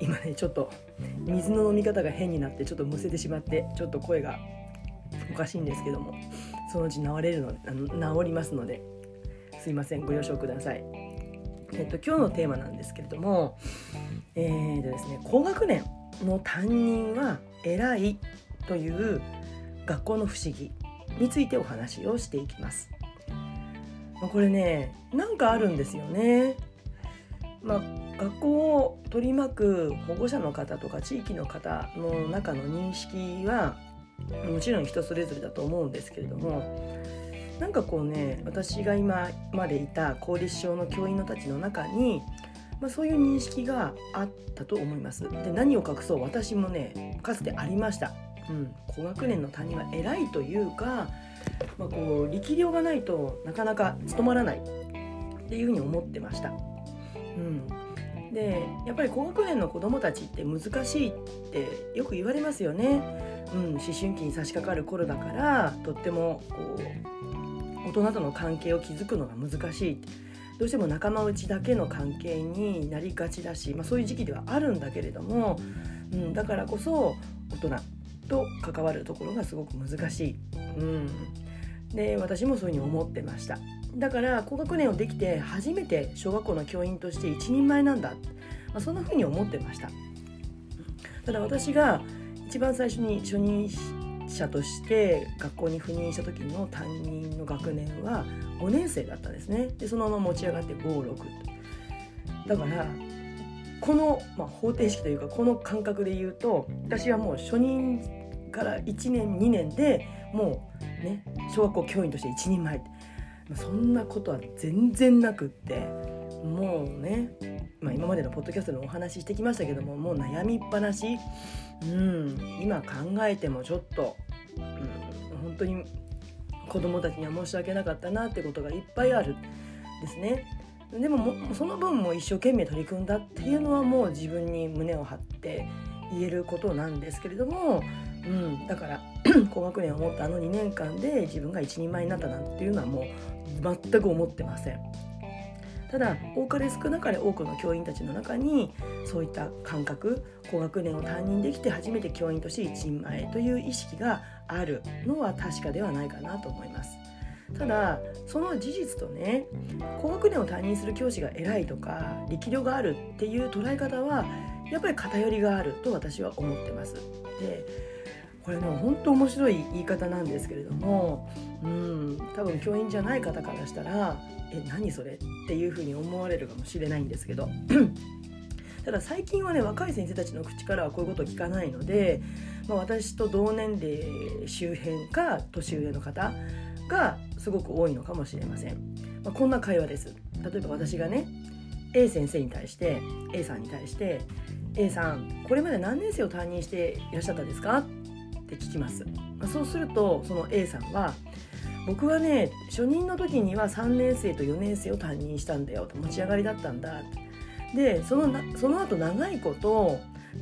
今ねちょっと水の飲み方が変になってちょっとむせてしまってちょっと声がおかしいんですけどもそのうち治れるのあの治りますのですいませんご了承ください。えっと、今日のテーマなんですけれども、えーとですね、高学年の担任は偉いという学校の不思議についてお話をしていきます。まあこれねなんかあるんですよね。まあ、学校を取り巻く保護者の方とか地域の方の中の認識はもちろん人それぞれだと思うんですけれどもなんかこうね私が今までいた公立小の教員のたちの中に、まあ、そういう認識があったと思います。で何を隠そう私もねかつてありました。うん、高学年の担任は偉いというか、まあ、こう力量がないとなかなか務まらないっていうふうに思ってました。うん、でやっぱり高学年の子どもたちって難しいってよく言われますよね。うん、思春期に差し掛かる頃だからとってもこう大人との関係を築くのが難しいどうしても仲間内だけの関係になりがちだし、まあ、そういう時期ではあるんだけれども、うん、だからこそ大人と関わるところがすごく難しい。うん、で私もそういうふうに思ってました。だから高学年をできて初めて小学校の教員として一人前なんだ、まあ、そんなふうに思ってました。ただ私が一番最初に初任者として学校に赴任した時の担任の学年は5年生だったんですね。でそのまま持ち上がって56だからこの、まあ、方程式というかこの感覚で言うと私はもう初任から1年2年でもうね小学校教員として一人前って。そんなことは全然なくってもうね、まあ、今までのポッドキャストでお話ししてきましたけどももう悩みっぱなし、うん、今考えてもちょっと、うん、本当に子供たちには申し訳なかったなってことがいっぱいあるですね。でももその分も一生懸命取り組んだっていうのはもう自分に胸を張って言えることなんですけれども、うん、だから 高学年を持ったあの2年間で自分が一人前になったなんていうのはもう全く思ってません。ただ多かれ少なかれ多くの教員たちの中にそういった感覚高学年を担任できて初めて教員として一人前という意識があるのは確かではないかなと思います。ただその事実とね高学年を担任する教師が偉いとか力量があるっていう捉え方はやっぱり偏りがあると私は思ってます。でこれね本当面白い言い方なんですけれどもうん多分教員じゃない方からしたら「え何それ?」っていうふうに思われるかもしれないんですけど ただ最近はね若い先生たちの口からはこういうことを聞かないので、まあ、私と同年齢周辺か年上の方がすごく多いのかもしれません、まあ、こんな会話です例えば私がね A 先生に対して A さんに対して A さんこれまで何年生を担任していらっしゃったんですか？って聞きます、そうするとその A さんは僕はね初任の時には3年生と4年生を担任したんだよと持ち上がりだったんだ。でそのなその後長いこと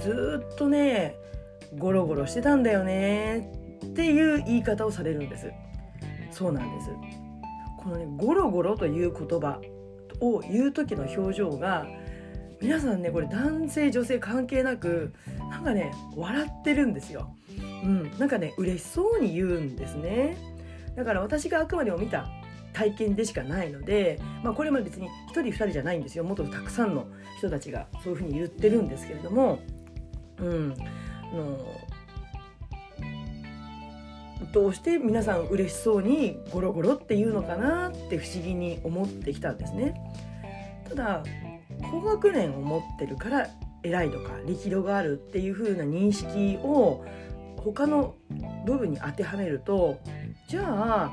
ずっとねゴロゴロしてたんだよねっていう言い方をされるんです。そうなんです。このねゴロゴロという言葉を言う時の表情が皆さんねこれ男性女性関係なくなんかね笑ってるんですよ。うん、なんかね嬉しそうに言うんですね。だから私があくまでも見た体験でしかないので、まあ、これも別に1人2人じゃないんですよ。もっとたくさんの人たちがそういうふうに言ってるんですけれども、うん、あのどうして皆さん嬉しそうにゴロゴロっていうのかなって不思議に思ってきたんですね。ただ高学年を持ってるから偉いとか力量があるっていう風な認識を他の部分に当てはめるとじゃあ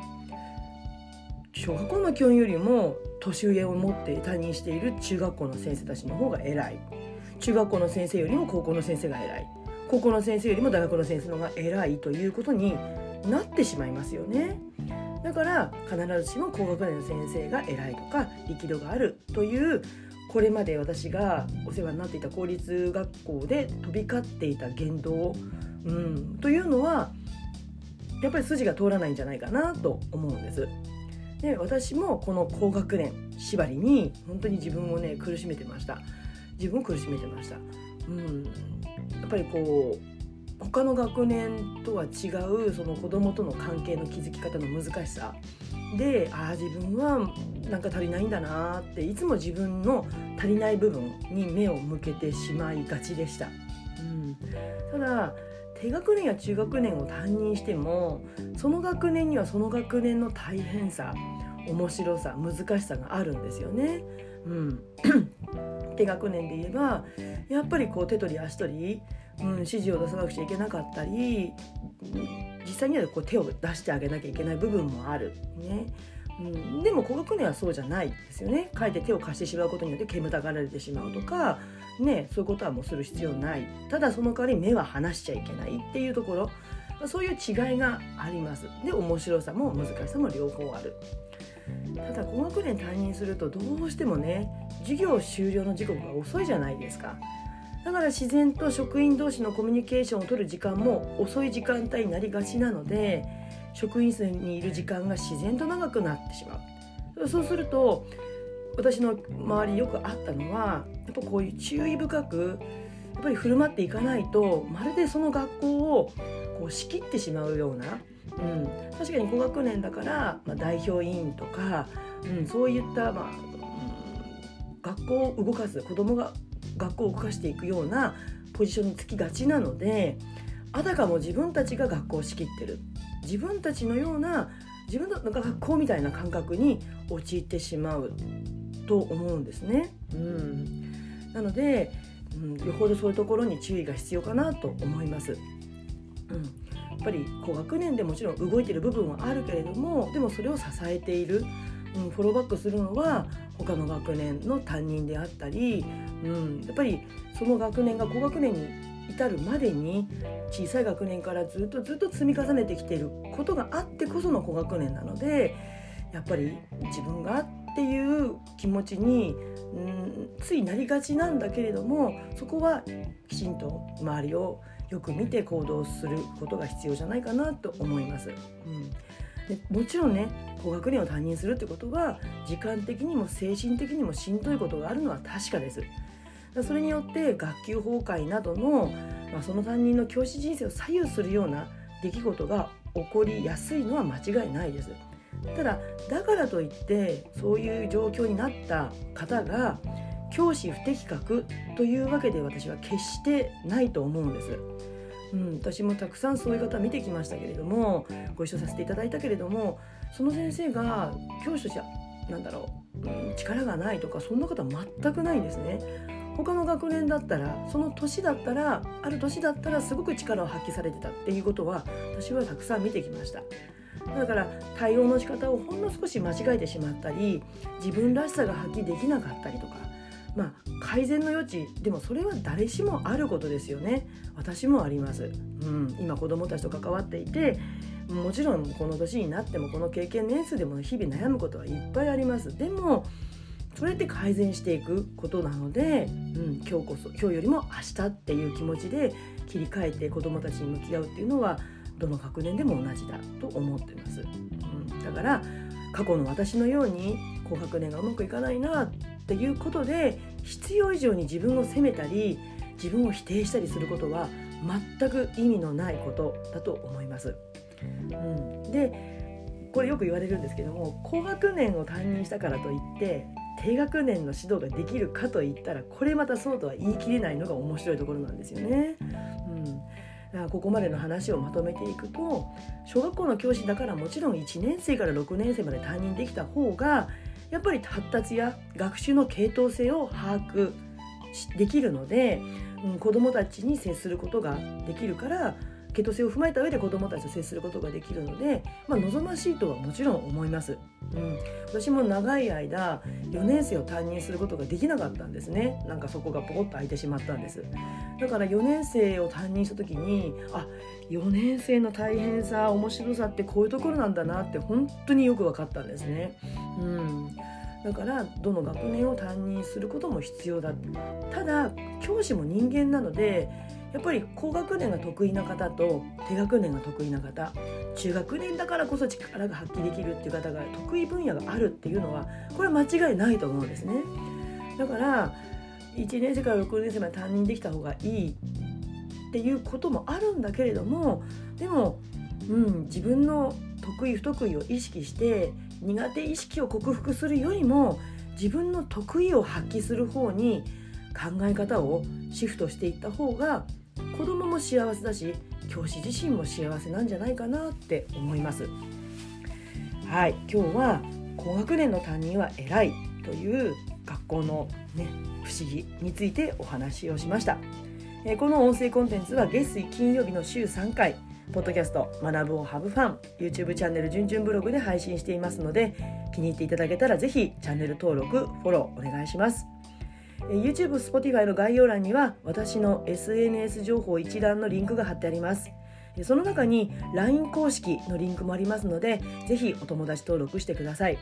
小学校の教員よりも年上を持って担任している中学校の先生たちの方が偉い中学校の先生よりも高校の先生が偉い高校の先生よりも大学の先生の方が偉いということになってしまいますよね。だから必ずしも高学年の先生が偉いとか力度があるというこれまで私がお世話になっていた公立学校で飛び交っていた言動、うん、というのはやっぱり筋が通らないんじゃないかなと思うんです。で私もこの高学年縛りに本当に自分をね苦しめてました。自分を苦しめてました、うん、やっぱりこう他の学年とは違うその子供との関係の築き方の難しさ。でああ自分はなんか足りないんだなっていつも自分の足りない部分に目を向けてしまいがちでした。うん、ただ低学年や中学年を担任してもその学年にはその学年の大変さ面白さ難しさがあるんですよね。うん、低学年で言えばやっぱりこう手取り足取り、うん、指示を出さなくちゃいけなかったり実際にはこう手を出してあげなきゃいけない部分もある。ねうん、でも高学年はそうじゃないですよね。かえって手を貸してしまうことによって煙たがられてしまうとか、ね、そういうことはもうする必要ないただその代わり目は離しちゃいけないっていうところそういう違いがあります。で面白さも難しさも両方ある。ただ高学年担任するとどうしてもね授業終了の時刻が遅いじゃないですかだから自然と職員同士のコミュニケーションを取る時間も遅い時間帯になりがちなので職員室にいる時間が自然と長くなってしまう。そうすると私の周りよくあったのはやっぱこういう注意深くやっぱり振る舞っていかないとまるでその学校をこう仕切ってしまうようなうん、確かに高学年だから、まあ、代表委員とか、うん、そういった、まあうん、学校を動かす子どもが学校を動かしていくようなポジションにつきがちなのであたかも自分たちが学校を仕切ってる自分たちのような自分の学校みたいな感覚に陥ってしまうと思うんですね。うん、なので、うん、よほどそういうところに注意が必要かなと思います。うんやっぱり高学年でもちろん動いてる部分はあるけれどもでもそれを支えている、うん、フォローバックするのは他の学年の担任であったり、うん、やっぱりその学年が高学年に至るまでに小さい学年からずっとずっと積み重ねてきていることがあってこその高学年なのでやっぱり自分がっていう気持ちに、うん、ついなりがちなんだけれどもそこはきちんと周りをよく見て行動することが必要じゃないかなと思います。うんでもちろんね高学年を担任するってことは時間的にも精神的にもしんどいことがあるのは確かです。それによって学級崩壊などの、まあ、その担任の教師人生を左右するような出来事が起こりやすいのは間違いないです。ただだからといってそういう状況になった方が教師不適格というわけで私は決してないと思うんです。うん、私もたくさんそういう方見てきましたけれどもご一緒させていただいたけれどもその先生が教師としてなんだろう、うん、力がないとかそんな方全くないんですね。他の学年だったらその年だったらある年だったらすごく力を発揮されてたっていうことは私はたくさん見てきました。だから対応の仕方をほんの少し間違えてしまったり自分らしさが発揮できなかったりとかまあ、改善の余地でもそれは誰しもあることですよね私もあります、うん、今子供たちと関わっていてもちろんこの年になってもこの経験年数でも日々悩むことはいっぱいあります。でもそれって改善していくことなので、うん、今日こそ今日よりも明日っていう気持ちで切り替えて子どもたちに向き合うっていうのはどの学年でも同じだと思ってます、うん、だから過去の私のように高学年がうまくいかないなっていうことで必要以上に自分を責めたり自分を否定したりすることは全く意味のないことだと思います。うん、でこれよく言われるんですけども高学年を担任したからといって低学年の指導ができるかといったらこれまたそうとは言い切れないのが面白いところなんですよね。うんここまでの話をまとめていくと小学校の教師だからもちろん1年生から6年生まで担任できた方がやっぱり発達や学習の系統性を把握できるので、うん、子どもたちに接することができるから系統性を踏まえた上で子どもたちと接することができるので、まあ、望ましいとはもちろん思います。うん、私も長い間4年生を担任することができなかったんですね。なんかそこがポコッと空いてしまったんです。だから4年生を担任した時にあ4年生の大変さ面白さってこういうところなんだなって本当によく分かったんですね。うん。だからどの学年を担任することも必要だ。ただ教師も人間なのでやっぱり高学年が得意な方と低学年が得意な方中学年だからこそ力が発揮できるっていう方が得意分野があるっていうのはこれは間違いないと思うんですね。だから1年生から6年生まで担任できた方がいいっていうこともあるんだけれどもでも、うん、自分の得意不得意を意識して苦手意識を克服するよりも自分の得意を発揮する方に考え方をシフトしていった方が子供も幸せだし教師自身も幸せなんじゃないかなって思います。はい今日は高学年の担任は偉いという学校のね不思議についてお話をしました。この音声コンテンツは月水金曜日の週3回ポッドキャスト学ぶをハブファン YouTube チャンネルじゅんじゅんブログで配信していますので気に入っていただけたらぜひチャンネル登録フォローお願いします。YouTube、Spotify の概要欄には私の SNS 情報一覧のリンクが貼ってあります。その中に LINE 公式のリンクもありますのでぜひお友達登録してください。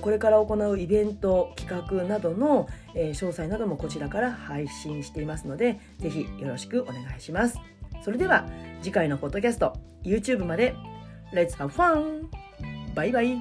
これから行うイベント企画などの詳細などもこちらから配信していますのでぜひよろしくお願いします。それでは次回のポッドキャスト YouTube まで Let's have fun! バイバイ